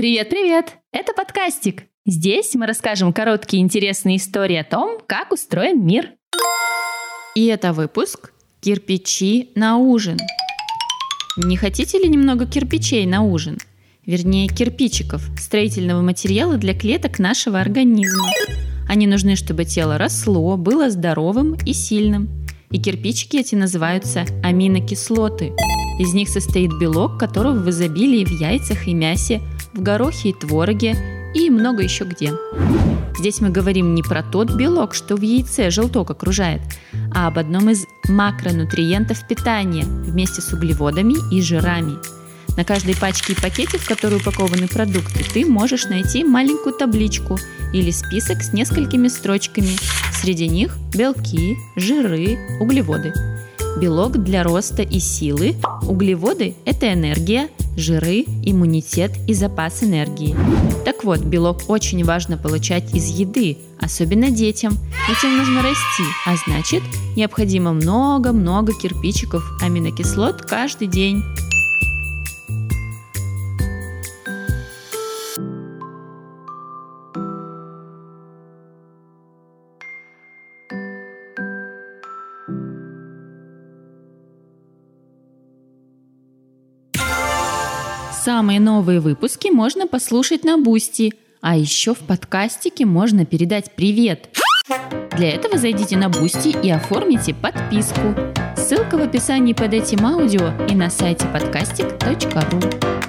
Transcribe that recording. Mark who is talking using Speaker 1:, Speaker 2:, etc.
Speaker 1: Привет-привет! Это подкастик. Здесь мы расскажем короткие интересные истории о том, как устроен мир.
Speaker 2: И это выпуск «Кирпичи на ужин». Не хотите ли немного кирпичей на ужин? Вернее, кирпичиков, строительного материала для клеток нашего организма. Они нужны, чтобы тело росло, было здоровым и сильным. И кирпичики эти называются аминокислоты. Из них состоит белок, которого в изобилии в яйцах и мясе, в горохе и твороге и много еще где. Здесь мы говорим не про тот белок, что в яйце желток окружает, а об одном из макронутриентов питания вместе с углеводами и жирами. На каждой пачке и пакете, в которой упакованы продукты, ты можешь найти маленькую табличку или список с несколькими строчками. Среди них белки, жиры, углеводы – Белок для роста и силы, углеводы – это энергия, жиры, иммунитет и запас энергии. Так вот, белок очень важно получать из еды, особенно детям, ведь им нужно расти, а значит, необходимо много-много кирпичиков аминокислот каждый день.
Speaker 1: Самые новые выпуски можно послушать на Boosty, а еще в подкастике можно передать привет. Для этого зайдите на Boosty и оформите подписку. Ссылка в описании под этим аудио и на сайте подкастик.ру.